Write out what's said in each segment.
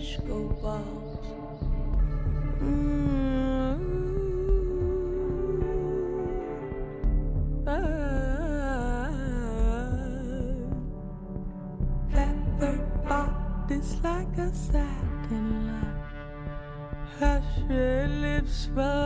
It's mm-hmm. ah. like a satin line. Hush your lips, but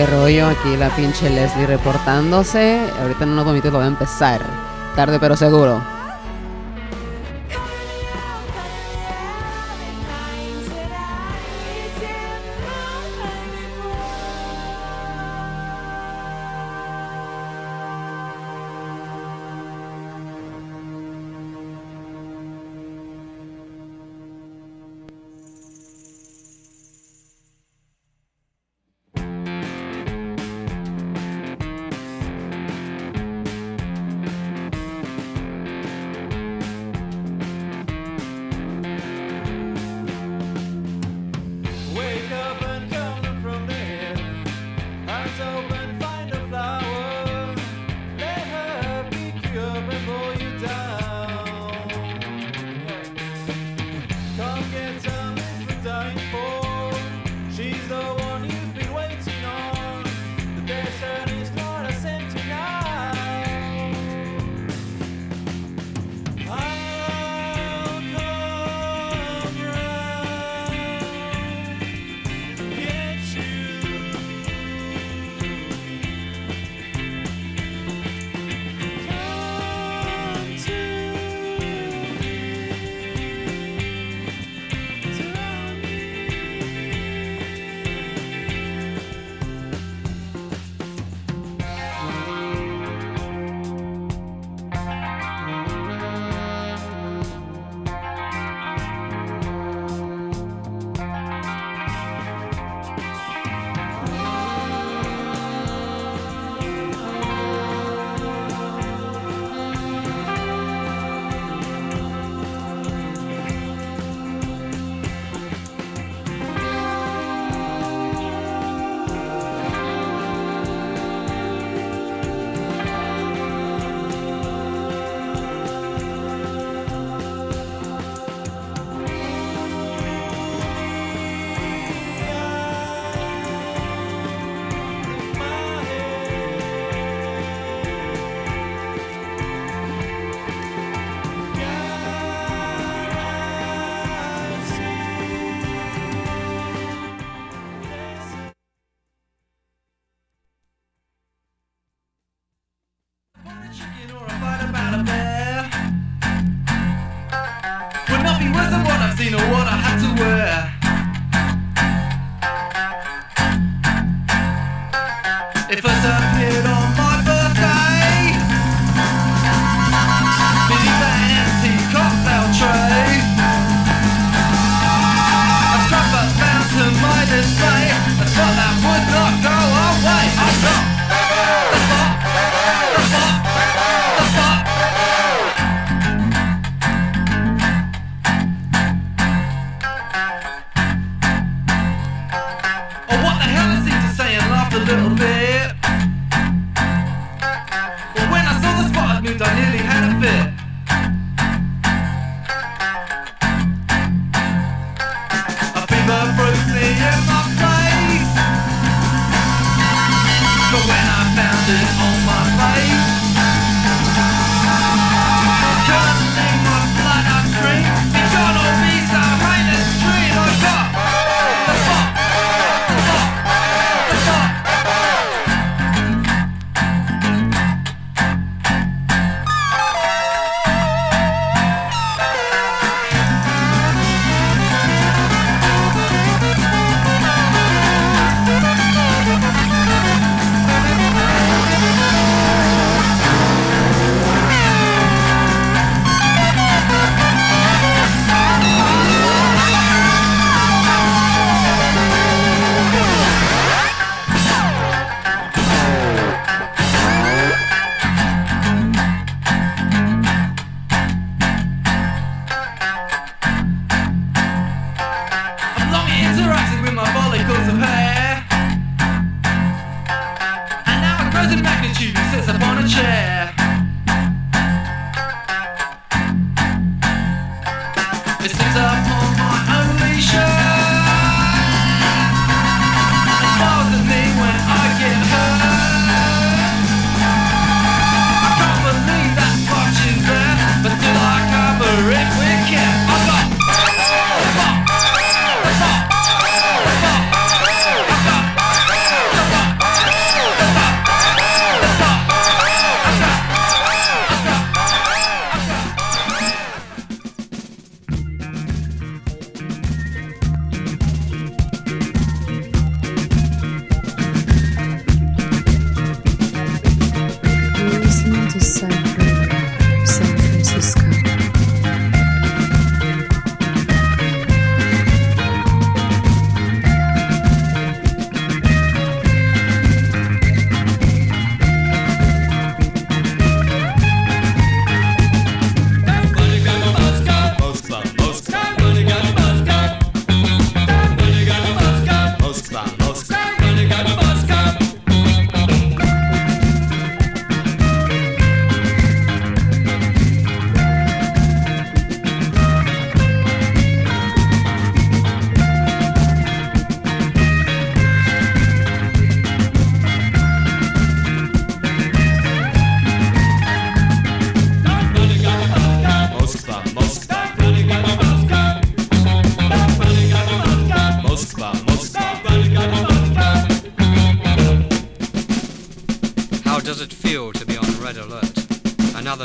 qué rollo, aquí la pinche Leslie reportándose. Ahorita en unos momentos lo voy a empezar. Tarde pero seguro.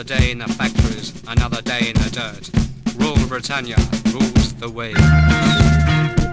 day in the factories, another day in the dirt. Rule Britannia rules the way.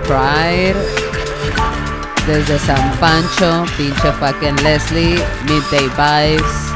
Pride. Desde San Pancho, pinche fucking Leslie, Midday Vibes.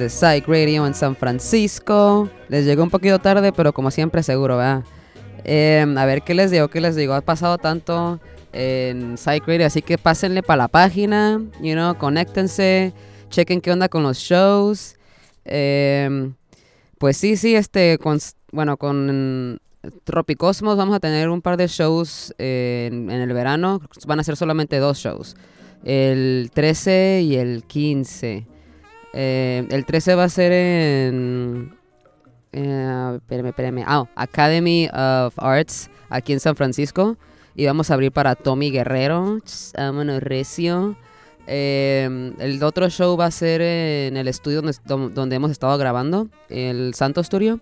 Desde Psych Radio en San Francisco. Les llegó un poquito tarde, pero como siempre seguro, ¿verdad? Eh, a ver qué les digo, qué les digo. Ha pasado tanto en Psych Radio, así que pásenle para la página, you know, conéctense, chequen qué onda con los shows. Eh, pues sí, sí, este, con, bueno, con Tropicosmos vamos a tener un par de shows eh, en, en el verano. Van a ser solamente dos shows. El 13 y el 15. Eh, el 13 va a ser en... eh, espérame, espérame. Ah, Academy of Arts, aquí en San Francisco. Y vamos a abrir para Tommy Guerrero. Vámonos, recio. Eh, el otro show va a ser en el estudio donde, hemos estado grabando, el Santo Studio.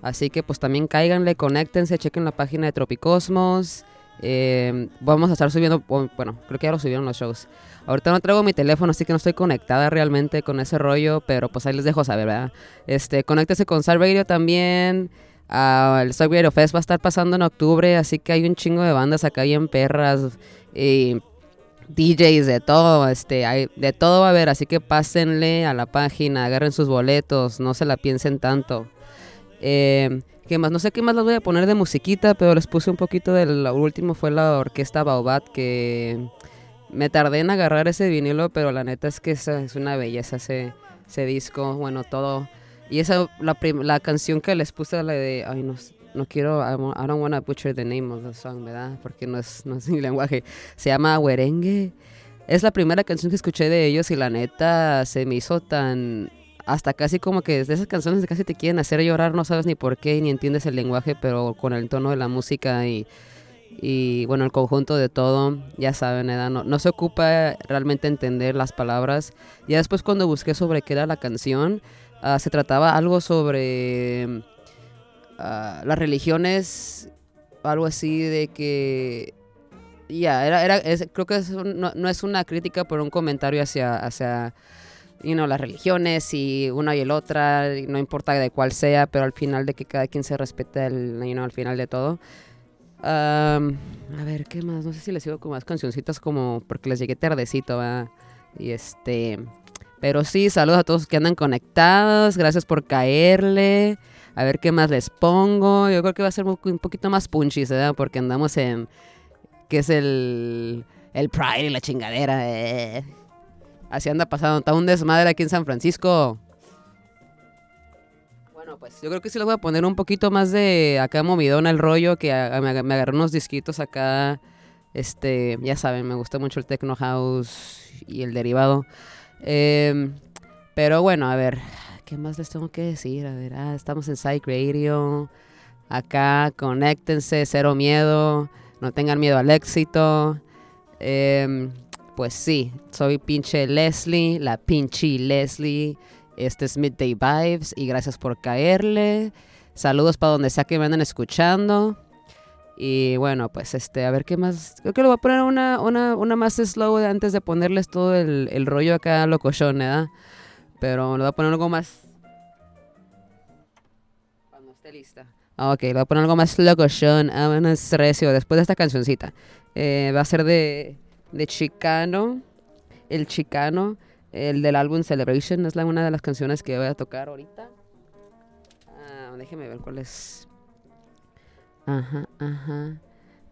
Así que pues también cáiganle, conéctense, chequen la página de Tropicosmos. Eh, vamos a estar subiendo, bueno, creo que ya lo subieron los shows. Ahorita no traigo mi teléfono, así que no estoy conectada realmente con ese rollo, pero pues ahí les dejo saber, ¿verdad? Este, conéctese con Star Radio también. Ah, el Star Radio Fest va a estar pasando en octubre, así que hay un chingo de bandas acá bien perras. Y DJs, de todo, este, hay, de todo va a haber, así que pásenle a la página, agarren sus boletos, no se la piensen tanto. Eh, ¿Qué más? No sé qué más les voy a poner de musiquita, pero les puse un poquito del lo último, fue la orquesta Baobab, que me tardé en agarrar ese vinilo, pero la neta es que esa es una belleza ese, ese disco, bueno, todo. Y esa, la, la canción que les puse, la de, ay, no, no quiero, I don't wanna butcher the name of the song, ¿verdad? Porque no es, no es mi lenguaje. Se llama Huerengue. Es la primera canción que escuché de ellos y la neta se me hizo tan... Hasta casi como que de esas canciones que casi te quieren hacer llorar, no sabes ni por qué, ni entiendes el lenguaje, pero con el tono de la música y, y bueno, el conjunto de todo, ya saben, ¿verdad? No, no se ocupa realmente entender las palabras. Ya después cuando busqué sobre qué era la canción, ah, se trataba algo sobre ah, las religiones, algo así de que... Ya, era, era, creo que no, es una crítica, pero un comentario hacia, hacia you know, las religiones y una y el otra, no importa de cuál sea, pero al final de que cada quien se respete el, you know, al final de todo. A ver, ¿qué más? No sé si les sigo con más cancioncitas como porque les llegué tardecito, ¿verdad? Y este... Pero sí, saludos a todos que andan conectados, gracias por caerle. A ver qué más les pongo. Yo creo que va a ser un un poquito más punchy, ¿verdad? Porque andamos en... que es el... El Pride y la chingadera. eh. Así anda pasando. Está un desmadre aquí en San Francisco. Pues yo creo que sí les voy a poner un poquito más de acá movidón el rollo, que me, aga- me agarré unos disquitos acá. Este, ya saben, me gusta mucho el techno house y el derivado. Em, pero bueno, a ver, ¿qué más les tengo que decir? A ver, ah, estamos en Psych Radio. Acá, conéctense, cero miedo. No tengan miedo al éxito. Em, pues sí, soy pinche Leslie, la pinche Leslie. Este es Midday Vibes y gracias por caerle. Saludos para donde sea que me andan escuchando. Y bueno, pues este, a ver qué más. Creo que le voy a poner una, una, una más slow antes de ponerles todo el, el rollo acá locochón, ¿verdad? Pero le voy a poner algo más. Cuando esté lista. Ah, Ok, le voy a poner algo más locochón. Ah, bueno, es recio. Después de esta cancioncita. Eh, va a ser de, de Chicano. El Chicano. El del álbum Celebration. Es la, una de las canciones que voy a tocar ahorita. Ah, déjeme ver cuál es. Ajá, ajá.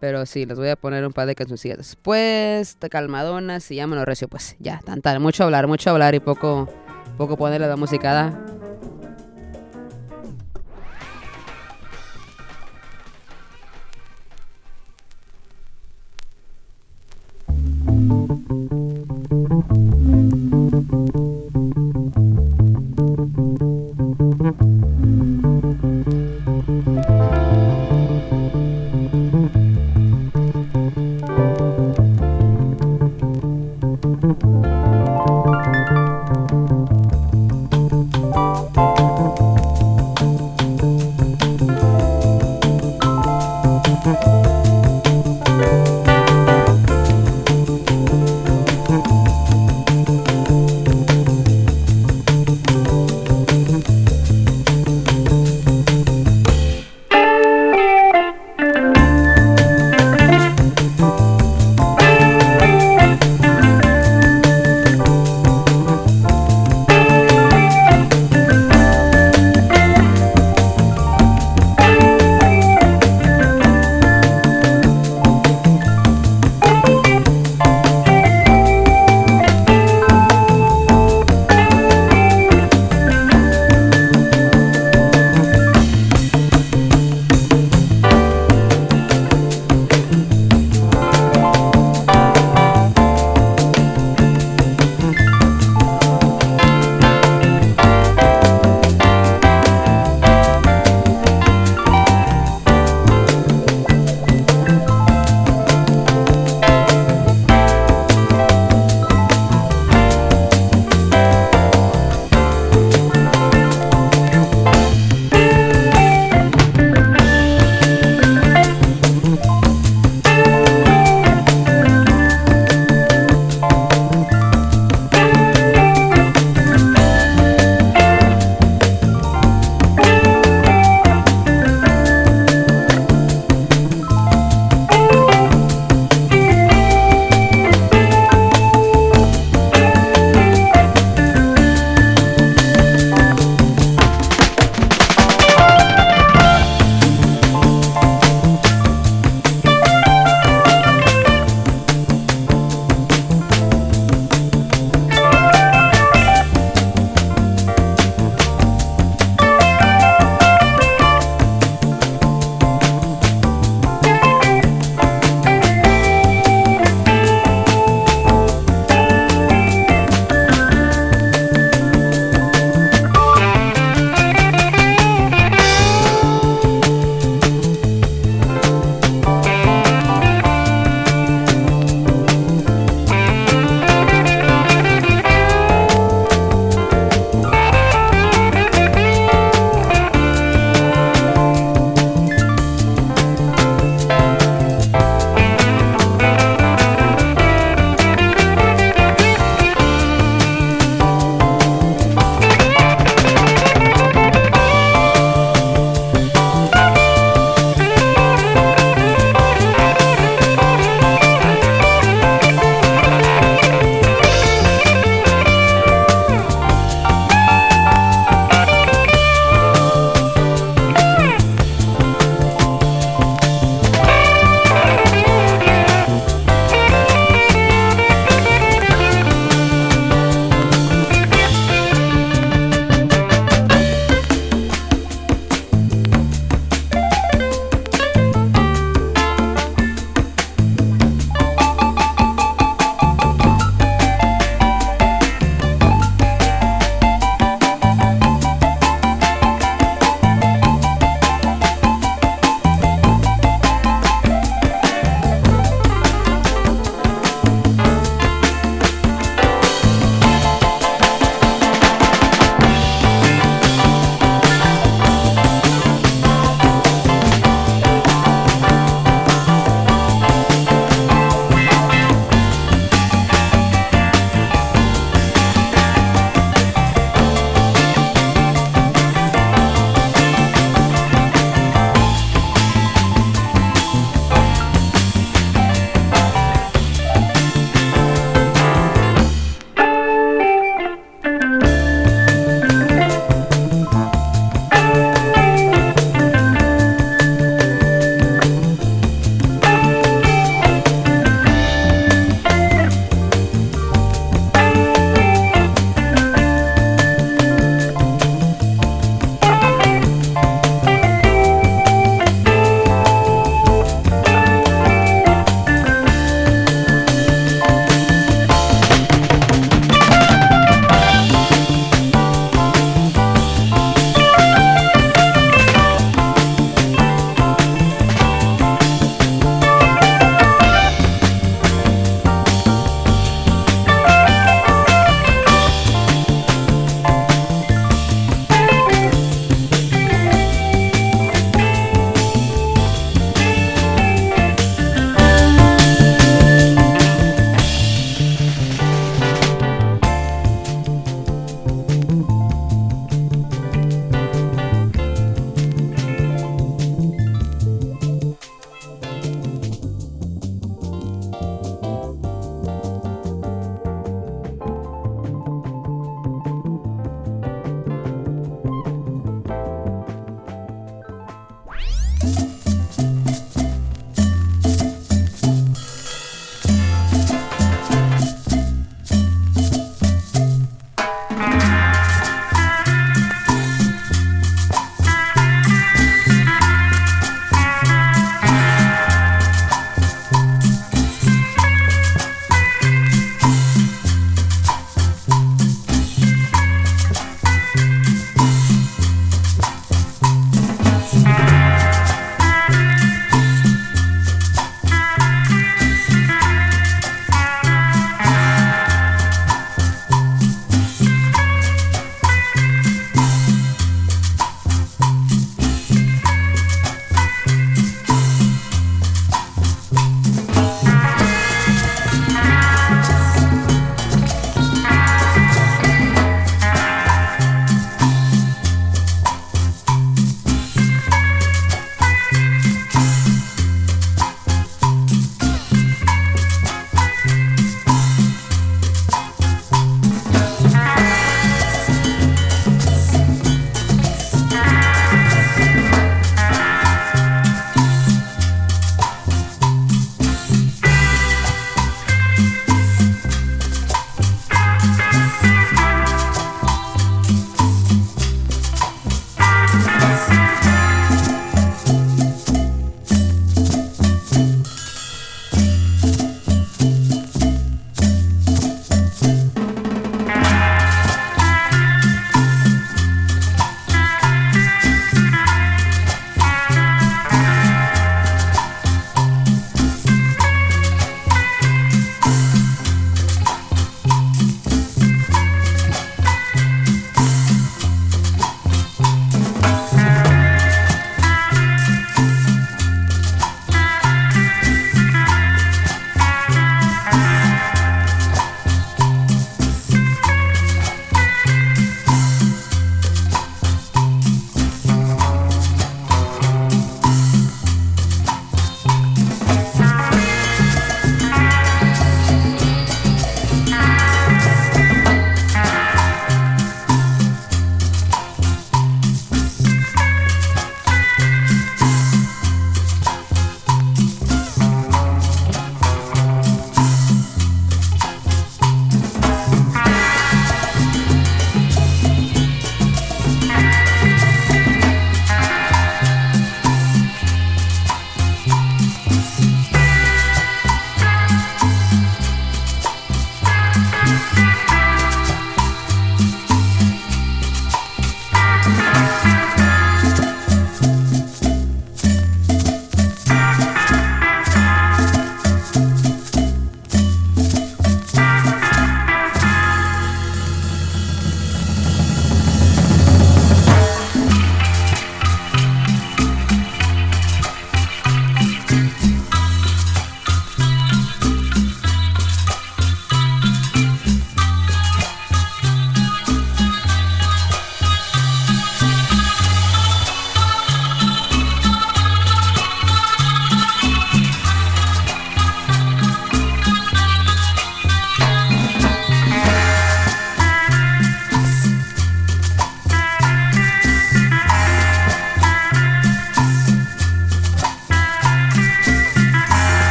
Pero sí, les voy a poner un par de cancioncillas después. de Calmadonas y lo recio. Pues ya, tanta, mucho hablar, mucho hablar y poco, poco ponerle la musicada.